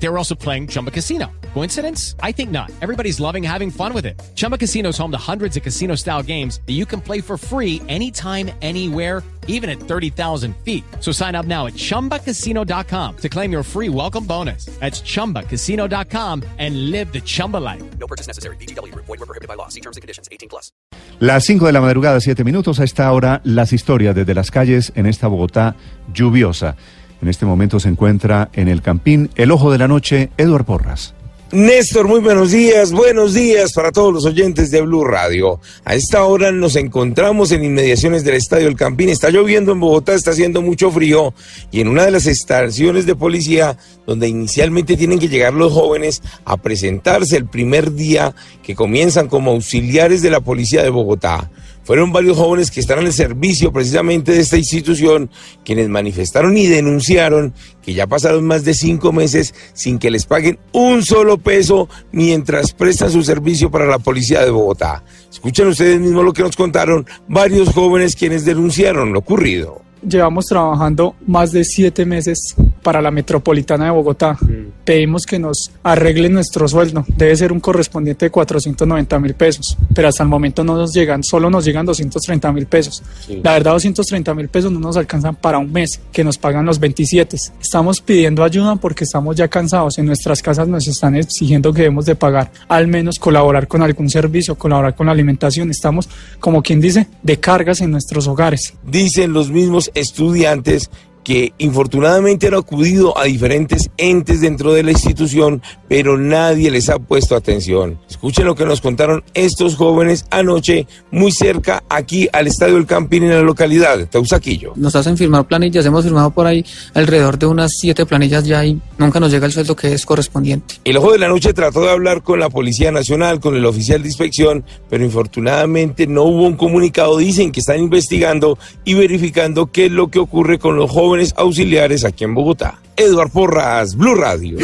They were also playing Chumba Casino. Coincidence? I think not. Everybody's loving having fun with it. Chumba Casino is home to hundreds of casino style games that you can play for free anytime, anywhere, even at 30,000 feet. So sign up now at chumbacasino.com to claim your free welcome bonus. That's chumbacasino.com and live the Chumba life. No purchase necessary. BGW. Void were prohibited by law. See terms and conditions. 18 plus. Las 5 de la madrugada, 7 minutos. A esta hora, las historias desde las calles en esta Bogotá lluviosa. En este momento se encuentra en el Campín, el ojo de la noche, Eduard Porras. Néstor, muy buenos días, buenos días para todos los oyentes de Blue Radio. A esta hora nos encontramos en inmediaciones del Estadio El Campín. Está lloviendo en Bogotá, está haciendo mucho frío y en una de las estaciones de policía donde inicialmente tienen que llegar los jóvenes a presentarse el primer día que comienzan como auxiliares de la policía de Bogotá. Fueron varios jóvenes que están al servicio precisamente de esta institución quienes manifestaron y denunciaron que ya pasaron más de cinco meses sin que les paguen un solo peso mientras prestan su servicio para la policía de Bogotá. Escuchen ustedes mismos lo que nos contaron varios jóvenes quienes denunciaron lo ocurrido. Llevamos trabajando más de siete meses para la metropolitana de Bogotá. Pedimos que nos arreglen nuestro sueldo. Debe ser un correspondiente de 490 mil pesos. Pero hasta el momento no nos llegan, solo nos llegan 230 mil pesos. La verdad, 230 mil pesos no nos alcanzan para un mes, que nos pagan los 27. Estamos pidiendo ayuda porque estamos ya cansados. En nuestras casas nos están exigiendo que debemos de pagar, al menos colaborar con algún servicio, colaborar con la alimentación. Estamos, como quien dice, de cargas en nuestros hogares. Dicen los mismos estudiantes que infortunadamente han acudido a diferentes entes dentro de la institución, pero nadie les ha puesto atención. Escuchen lo que nos contaron estos jóvenes anoche, muy cerca aquí al Estadio del Campín en la localidad de Teusaquillo. Nos hacen firmar planillas, hemos firmado por ahí alrededor de unas siete planillas ya y nunca nos llega el sueldo que es correspondiente. El ojo de la noche trató de hablar con la Policía Nacional, con el oficial de inspección, pero infortunadamente no hubo un comunicado. Dicen que están investigando y verificando qué es lo que ocurre con los jóvenes auxiliares aquí en Bogotá. Eduard Porras, Blue Radio.